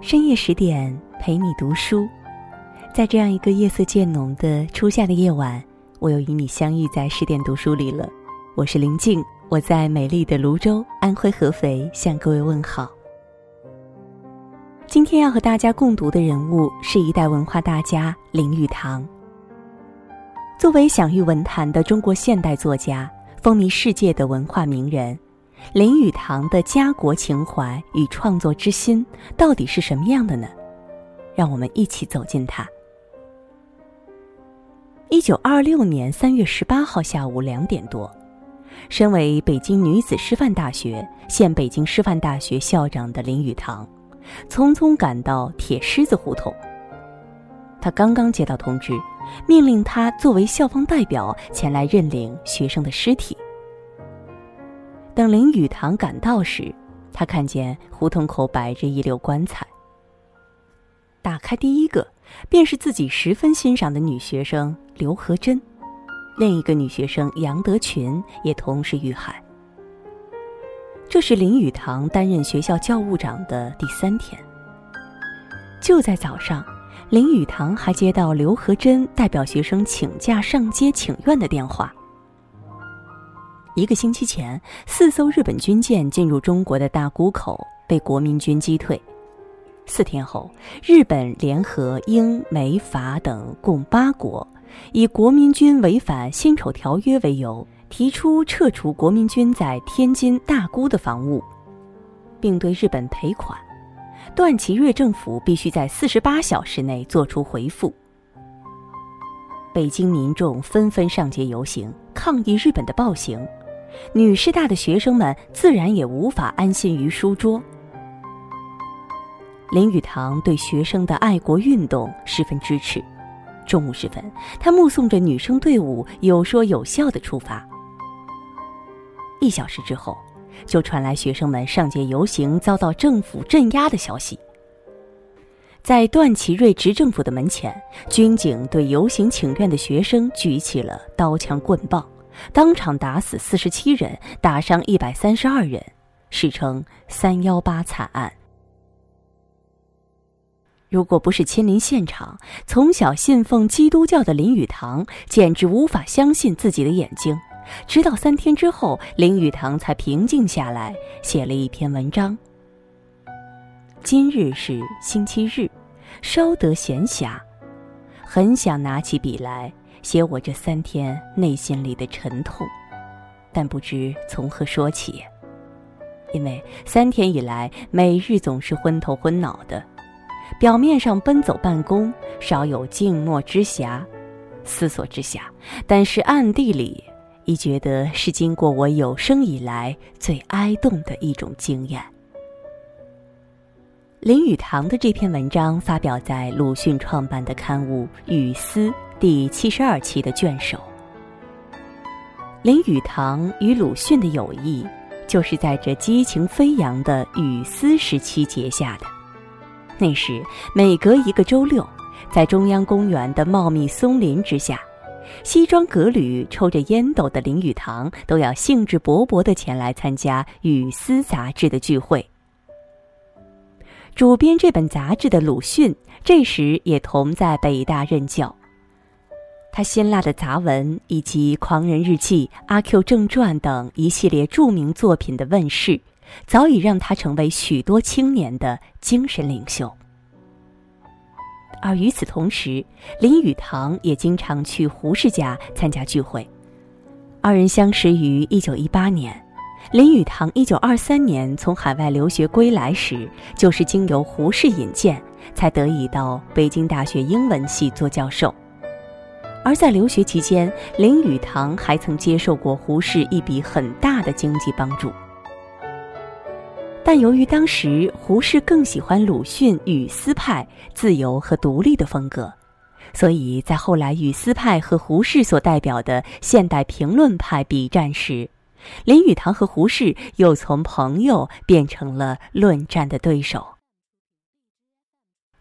深夜十点陪你读书，在这样一个夜色渐浓的初夏的夜晚，我又与你相遇在十点读书里了。我是林静，我在美丽的泸州，安徽合肥向各位问好。今天要和大家共读的人物是一代文化大家林语堂。作为享誉文坛的中国现代作家，风靡世界的文化名人。林语堂的家国情怀与创作之心到底是什么样的呢？让我们一起走进它。一九二六年三月十八号下午两点多，身为北京女子师范大学现北京师范大学校长的林语堂，匆匆赶到铁狮子胡同。他刚刚接到通知，命令他作为校方代表前来认领学生的尸体。等林语堂赶到时，他看见胡同口摆着一溜棺材。打开第一个，便是自己十分欣赏的女学生刘和珍，另一个女学生杨德群也同时遇害。这是林语堂担任学校教务长的第三天。就在早上，林语堂还接到刘和珍代表学生请假上街请愿的电话。一个星期前，四艘日本军舰进入中国的大沽口，被国民军击退。四天后，日本联合英、美、法等共八国，以国民军违反辛丑条约为由，提出撤除国民军在天津大沽的防务，并对日本赔款。段祺瑞政府必须在四十八小时内作出回复。北京民众纷纷上街游行，抗议日本的暴行。女师大的学生们自然也无法安心于书桌。林语堂对学生的爱国运动十分支持。中午时分，他目送着女生队伍有说有笑的出发。一小时之后，就传来学生们上街游行遭到政府镇压的消息。在段祺瑞执政府的门前，军警对游行请愿的学生举起了刀枪棍棒。当场打死四十七人，打伤一百三十二人，史称“三幺八惨案”。如果不是亲临现场，从小信奉基督教的林语堂简直无法相信自己的眼睛。直到三天之后，林语堂才平静下来，写了一篇文章。今日是星期日，稍得闲暇，很想拿起笔来。写我这三天内心里的沉痛，但不知从何说起。因为三天以来，每日总是昏头昏脑的，表面上奔走办公，少有静默之暇、思索之暇，但是暗地里已觉得是经过我有生以来最哀动的一种经验。林语堂的这篇文章发表在鲁迅创办的刊物《语丝》。第七十二期的卷首，林语堂与鲁迅的友谊，就是在这激情飞扬的语丝时期结下的。那时，每隔一个周六，在中央公园的茂密松林之下，西装革履、抽着烟斗的林语堂，都要兴致勃勃地前来参加《语丝》杂志的聚会。主编这本杂志的鲁迅，这时也同在北大任教。他辛辣的杂文以及《狂人日记》《阿 Q 正传》等一系列著名作品的问世，早已让他成为许多青年的精神领袖。而与此同时，林语堂也经常去胡适家参加聚会。二人相识于一九一八年，林语堂一九二三年从海外留学归来时，就是经由胡适引荐，才得以到北京大学英文系做教授。而在留学期间，林语堂还曾接受过胡适一笔很大的经济帮助。但由于当时胡适更喜欢鲁迅语丝派自由和独立的风格，所以在后来语丝派和胡适所代表的现代评论派比战时，林语堂和胡适又从朋友变成了论战的对手。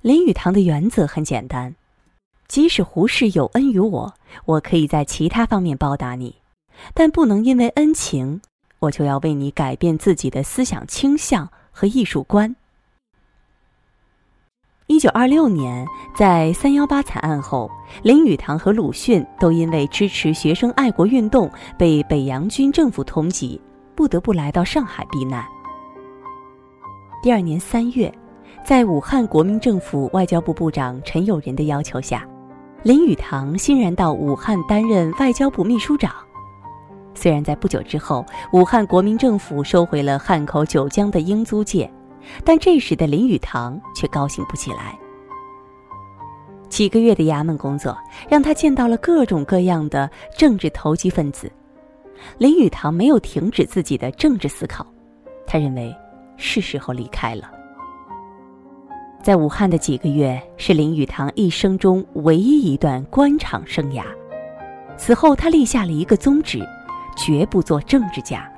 林语堂的原则很简单。即使胡适有恩于我，我可以在其他方面报答你，但不能因为恩情，我就要为你改变自己的思想倾向和艺术观。一九二六年，在三幺八惨案后，林语堂和鲁迅都因为支持学生爱国运动，被北洋军政府通缉，不得不来到上海避难。第二年三月，在武汉国民政府外交部部长陈友仁的要求下，林语堂欣然到武汉担任外交部秘书长。虽然在不久之后，武汉国民政府收回了汉口九江的英租界。但这时的林语堂却高兴不起来。几个月的衙门工作让他见到了各种各样的政治投机分子。林语堂没有停止自己的政治思考，他认为是时候离开了。在武汉的几个月是林语堂一生中唯一一段官场生涯。此后，他立下了一个宗旨：绝不做政治家。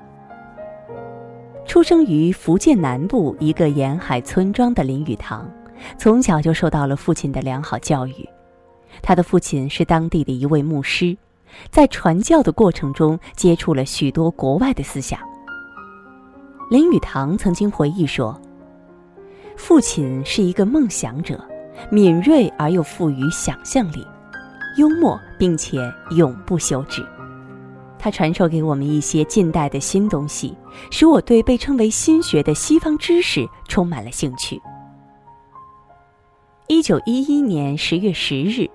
出生于福建南部一个沿海村庄的林语堂，从小就受到了父亲的良好教育。他的父亲是当地的一位牧师，在传教的过程中接触了许多国外的思想。林语堂曾经回忆说：“父亲是一个梦想者，敏锐而又富于想象力，幽默并且永不休止。”他传授给我们一些近代的新东西，使我对被称为新学的西方知识充满了兴趣。一九一一年十月十日，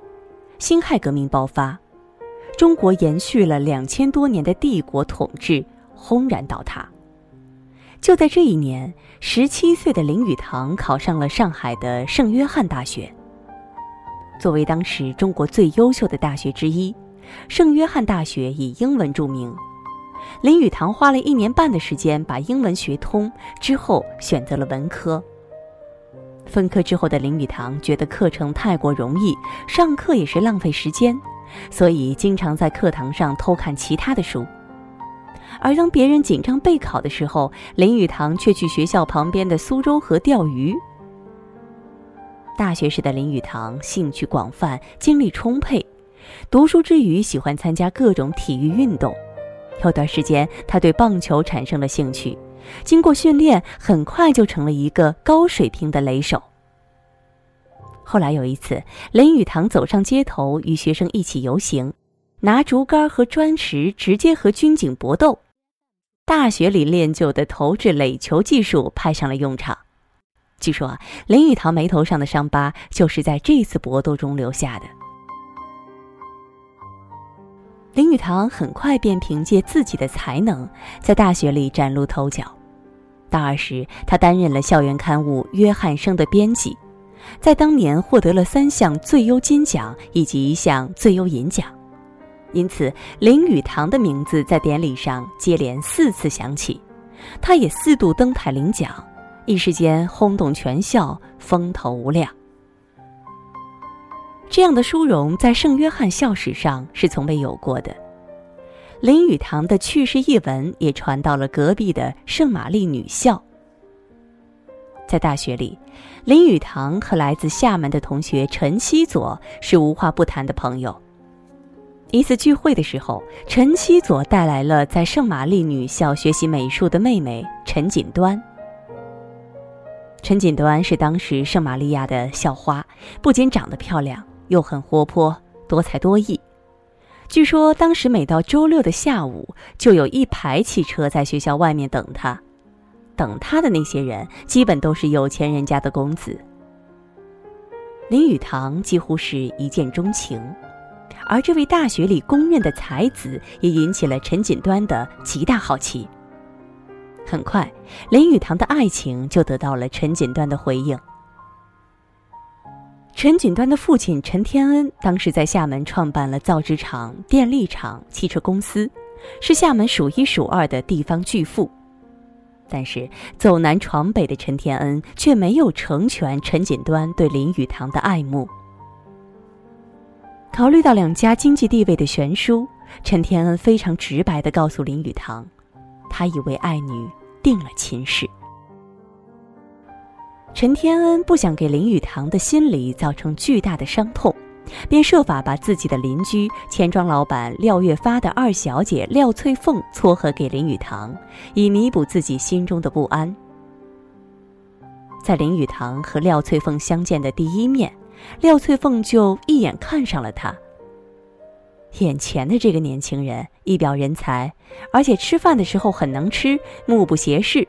辛亥革命爆发，中国延续了两千多年的帝国统治轰然倒塌。就在这一年，十七岁的林语堂考上了上海的圣约翰大学。作为当时中国最优秀的大学之一。圣约翰大学以英文著名，林语堂花了一年半的时间把英文学通，之后选择了文科。分科之后的林语堂觉得课程太过容易，上课也是浪费时间，所以经常在课堂上偷看其他的书。而当别人紧张备考的时候，林语堂却去学校旁边的苏州河钓鱼。大学时的林语堂兴趣广泛，精力充沛。读书之余，喜欢参加各种体育运动。有段时间，他对棒球产生了兴趣。经过训练，很快就成了一个高水平的垒手。后来有一次，林语堂走上街头，与学生一起游行，拿竹竿和砖石直接和军警搏斗。大学里练就的投掷垒球技术派上了用场。据说啊，林语堂眉头上的伤疤就是在这次搏斗中留下的。林语堂很快便凭借自己的才能，在大学里崭露头角。大二时，他担任了校园刊物《约翰生》的编辑，在当年获得了三项最优金奖以及一项最优银奖，因此林语堂的名字在典礼上接连四次响起。他也四度登台领奖，一时间轰动全校，风头无量。这样的殊荣在圣约翰校史上是从未有过的。林语堂的去世一闻也传到了隔壁的圣玛丽女校。在大学里，林语堂和来自厦门的同学陈希佐是无话不谈的朋友。一次聚会的时候，陈七佐带来了在圣玛丽女校学习美术的妹妹陈锦端。陈锦端是当时圣玛利亚的校花，不仅长得漂亮。又很活泼、多才多艺。据说当时每到周六的下午，就有一排汽车在学校外面等他。等他的那些人，基本都是有钱人家的公子。林语堂几乎是一见钟情，而这位大学里公认的才子，也引起了陈锦端的极大好奇。很快，林语堂的爱情就得到了陈锦端的回应。陈锦端的父亲陈天恩当时在厦门创办了造纸厂、电力厂、汽车公司，是厦门数一数二的地方巨富。但是走南闯北的陈天恩却没有成全陈锦端对林语堂的爱慕。考虑到两家经济地位的悬殊，陈天恩非常直白地告诉林语堂，他已为爱女定了亲事。陈天恩不想给林语堂的心理造成巨大的伤痛，便设法把自己的邻居钱庄老板廖月发的二小姐廖翠凤撮合给林语堂，以弥补自己心中的不安。在林语堂和廖翠凤相见的第一面，廖翠凤就一眼看上了他。眼前的这个年轻人一表人才，而且吃饭的时候很能吃，目不斜视。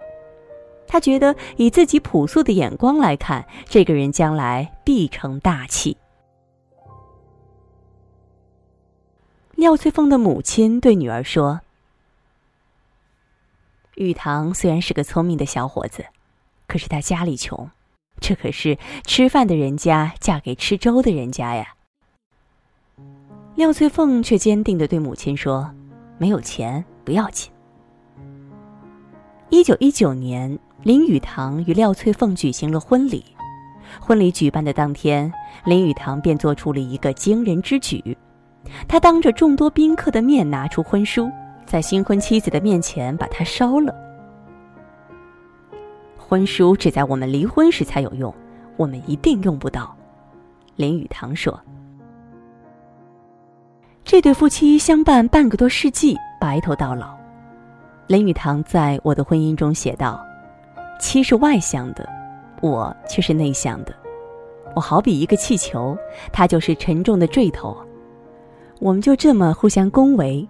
他觉得以自己朴素的眼光来看，这个人将来必成大器。廖翠凤的母亲对女儿说：“玉堂虽然是个聪明的小伙子，可是他家里穷，这可是吃饭的人家嫁给吃粥的人家呀。”廖翠凤却坚定的对母亲说：“没有钱不要紧。”一九一九年，林语堂与廖翠凤举行了婚礼。婚礼举办的当天，林语堂便做出了一个惊人之举，他当着众多宾客的面拿出婚书，在新婚妻子的面前把它烧了。婚书只在我们离婚时才有用，我们一定用不到。林语堂说。这对夫妻相伴半个多世纪，白头到老。林语堂在我的婚姻中写道：“妻是外向的，我却是内向的。我好比一个气球，他就是沉重的坠头。我们就这么互相恭维。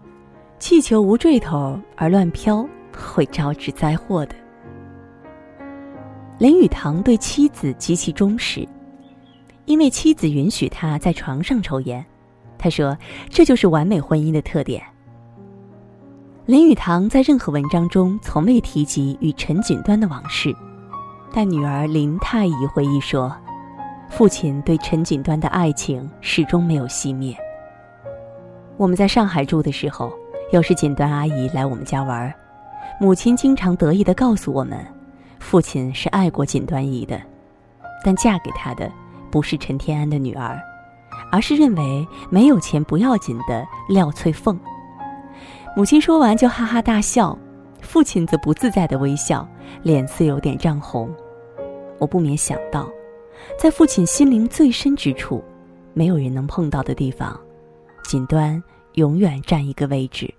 气球无坠头而乱飘，会招致灾祸的。”林语堂对妻子极其忠实，因为妻子允许他在床上抽烟。他说：“这就是完美婚姻的特点。”林语堂在任何文章中从未提及与陈锦端的往事，但女儿林太乙回忆说：“父亲对陈锦端的爱情始终没有熄灭。我们在上海住的时候，有时锦端阿姨来我们家玩，母亲经常得意地告诉我们，父亲是爱过锦端姨的，但嫁给他的不是陈天安的女儿。”而是认为没有钱不要紧的廖翠凤。母亲说完就哈哈大笑，父亲则不自在的微笑，脸色有点涨红。我不免想到，在父亲心灵最深之处，没有人能碰到的地方，锦端永远占一个位置。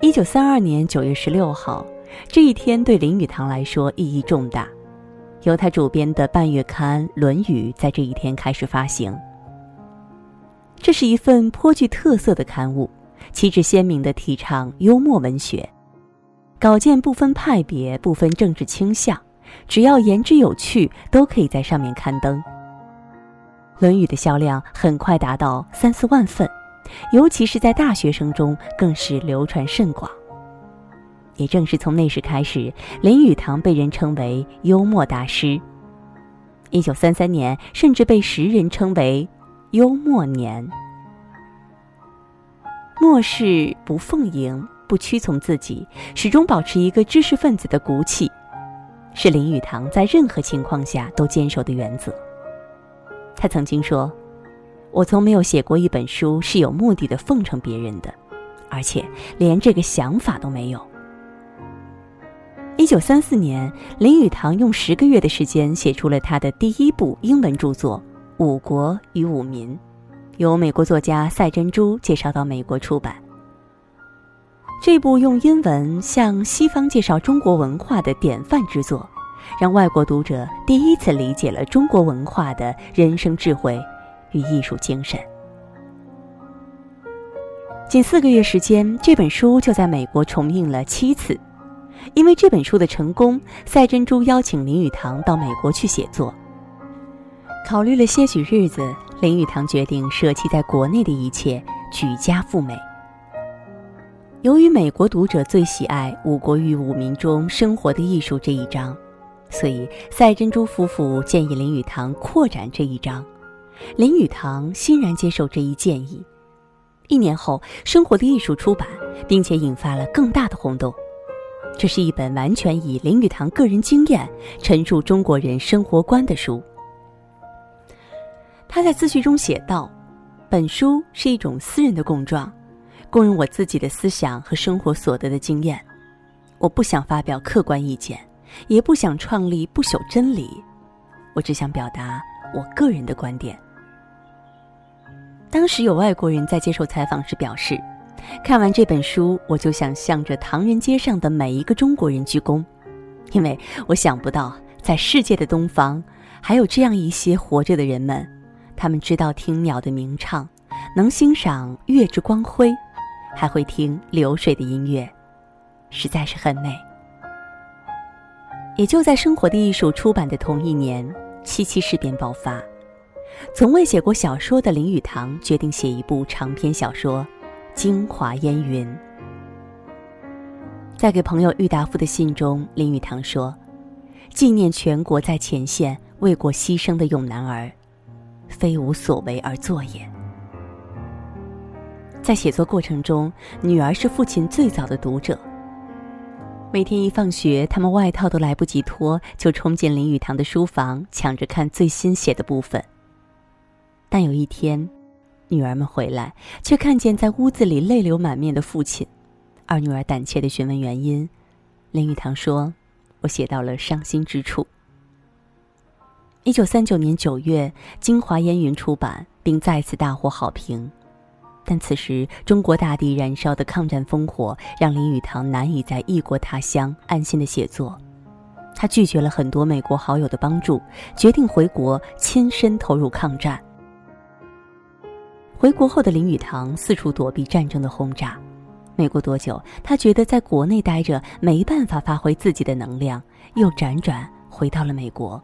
一九三二年九月十六号，这一天对林语堂来说意义重大。由他主编的半月刊《论语》在这一天开始发行。这是一份颇具特色的刊物，旗帜鲜明地提倡幽默文学，稿件不分派别、不分政治倾向，只要言之有趣，都可以在上面刊登。《论语》的销量很快达到三四万份，尤其是在大学生中更是流传甚广。也正是从那时开始，林语堂被人称为幽默大师。一九三三年，甚至被时人称为“幽默年”。末世不奉迎，不屈从自己，始终保持一个知识分子的骨气，是林语堂在任何情况下都坚守的原则。他曾经说：“我从没有写过一本书是有目的的奉承别人的，而且连这个想法都没有。”一九三四年，林语堂用十个月的时间写出了他的第一部英文著作《五国与五民》，由美国作家赛珍珠介绍到美国出版。这部用英文向西方介绍中国文化的典范之作，让外国读者第一次理解了中国文化的人生智慧与艺术精神。仅四个月时间，这本书就在美国重印了七次。因为这本书的成功，赛珍珠邀请林语堂到美国去写作。考虑了些许日子，林语堂决定舍弃在国内的一切，举家赴美。由于美国读者最喜爱“五国与五民”中生活的艺术这一章，所以赛珍珠夫妇建议林语堂扩展这一章。林语堂欣然接受这一建议。一年后，《生活的艺术》出版，并且引发了更大的轰动。这是一本完全以林语堂个人经验陈述中国人生活观的书。他在自序中写道：“本书是一种私人的供状，供用我自己的思想和生活所得的经验。我不想发表客观意见，也不想创立不朽真理，我只想表达我个人的观点。”当时有外国人在接受采访时表示。看完这本书，我就想向着唐人街上的每一个中国人鞠躬。因为我想不到，在世界的东方，还有这样一些活着的人们，他们知道听鸟的鸣唱，能欣赏月之光辉，还会听流水的音乐，实在是很美。也就在《生活的艺术》出版的同一年，七七事变爆发，从未写过小说的林语堂决定写一部长篇小说《京华烟云》。在给朋友郁达夫的信中，林语堂说：“纪念全国在前线为国牺牲的勇男儿，非无所为而作也。”在写作过程中，女儿是父亲最早的读者。每天一放学，他们外套都来不及脱，就冲进林语堂的书房，抢着看最新写的部分。但有一天，女儿们回来，却看见在屋子里泪流满面的父亲。二女儿胆怯地询问原因，林语堂说：“我写到了伤心之处。”一九三九年九月，《京华烟云》出版，并再次大获好评。但此时，中国大地燃烧的抗战烽火，让林语堂难以在异国他乡安心的写作。他拒绝了很多美国好友的帮助，决定回国亲身投入抗战。回国后的林语堂四处躲避战争的轰炸。没过多久，他觉得在国内待着没办法发挥自己的能量，又辗转回到了美国。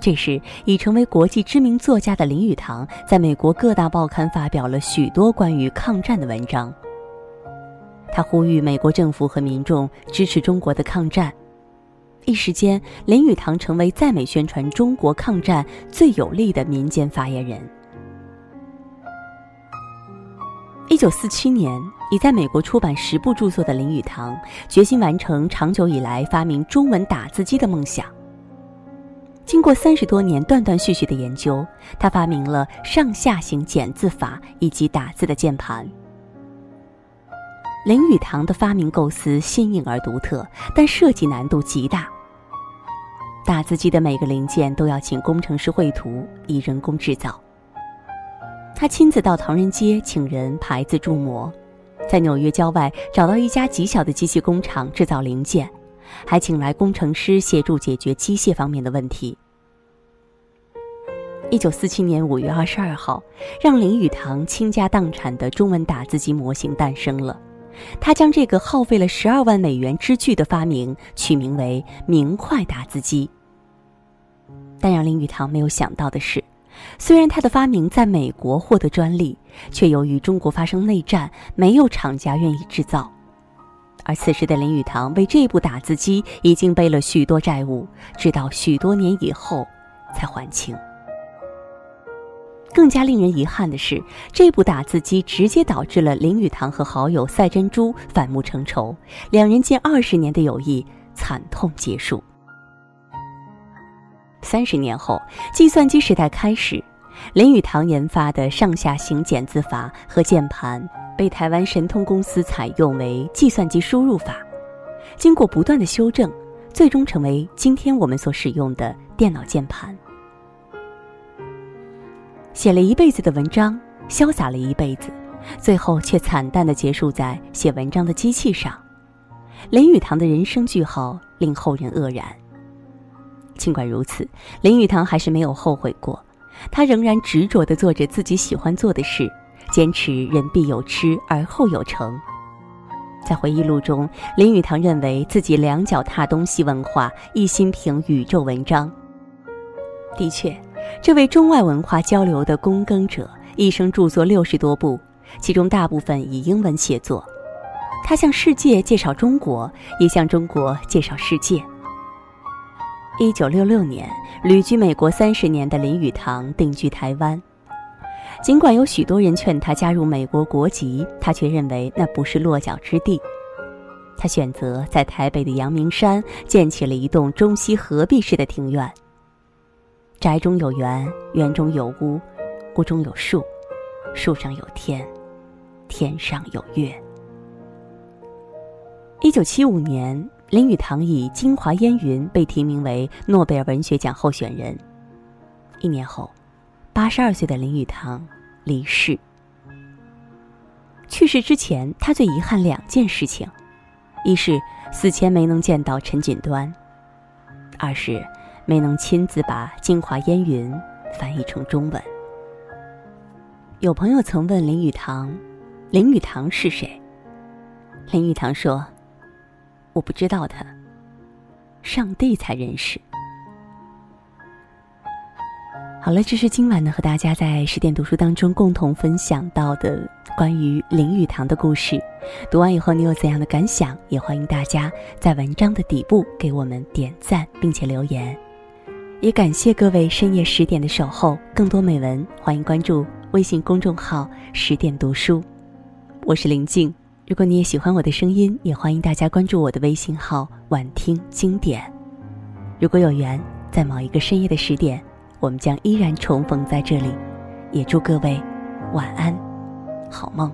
这时，已成为国际知名作家的林语堂，在美国各大报刊发表了许多关于抗战的文章。他呼吁美国政府和民众支持中国的抗战。一时间，林语堂成为在美宣传中国抗战最有力的民间发言人。一九四七年，已在美国出版十部著作的林语堂，决心完成长久以来发明中文打字机的梦想。经过三十多年断断续续的研究，他发明了上下行减字法以及打字的键盘。林语堂的发明构思新颖而独特，但设计难度极大。打字机的每个零件都要请工程师绘图，以人工制造。他亲自到唐人街请人排字铸模，在纽约郊外找到一家极小的机器工厂制造零件，还请来工程师协助解决机械方面的问题。一九四七年五月二十二号，让林语堂倾家荡产的中文打字机模型诞生了。他将这个耗费了十二万美元之巨的发明取名为“明快打字机”。但让林语堂没有想到的是。虽然他的发明在美国获得专利，却由于中国发生内战，没有厂家愿意制造。而此时的林语堂为这部打字机已经背了许多债务，直到许多年以后才还清。更加令人遗憾的是，这部打字机直接导致了林语堂和好友赛珍珠反目成仇，两人近二十年的友谊惨痛结束。三十年后，计算机时代开始，林语堂研发的上下行减字法和键盘被台湾神通公司采用为计算机输入法，经过不断的修正，最终成为今天我们所使用的电脑键盘。写了一辈子的文章，潇洒了一辈子，最后却惨淡的结束在写文章的机器上。林语堂的人生句号令后人愕然。尽管如此，林语堂还是没有后悔过，他仍然执着地做着自己喜欢做的事，坚持“人必有痴而后有成”。在回忆录中，林语堂认为自己两脚踏东西文化，一心凭宇宙文章。的确，这位中外文化交流的躬耕者，一生著作六十多部，其中大部分以英文写作。他向世界介绍中国，也向中国介绍世界。一九六六年，旅居美国三十年的林语堂定居台湾。尽管有许多人劝他加入美国国籍，他却认为那不是落脚之地。他选择在台北的阳明山建起了一栋中西合璧式的庭院。宅中有园，园中有屋，屋中有树，树上有天，天上有月。一九七五年。林语堂以《京华烟云》被提名为诺贝尔文学奖候选人。一年后，八十二岁的林语堂离世。去世之前，他最遗憾两件事情：一是死前没能见到陈锦端；二是没能亲自把《京华烟云》翻译成中文。有朋友曾问林语堂：“林语堂是谁？”林语堂说：“我不知道他，上帝才认识。”好了，这是今晚呢和大家在十点读书当中共同分享到的关于林语堂的故事。读完以后，你有怎样的感想？也欢迎大家在文章的底部给我们点赞并且留言。也感谢各位深夜十点的守候。更多美文，欢迎关注微信公众号“十点读书”。我是林静。如果你也喜欢我的声音，也欢迎大家关注我的微信号“晚听经典”。如果有缘，在某一个深夜的十点。我们将依然重逢在这里，也祝各位晚安，好梦。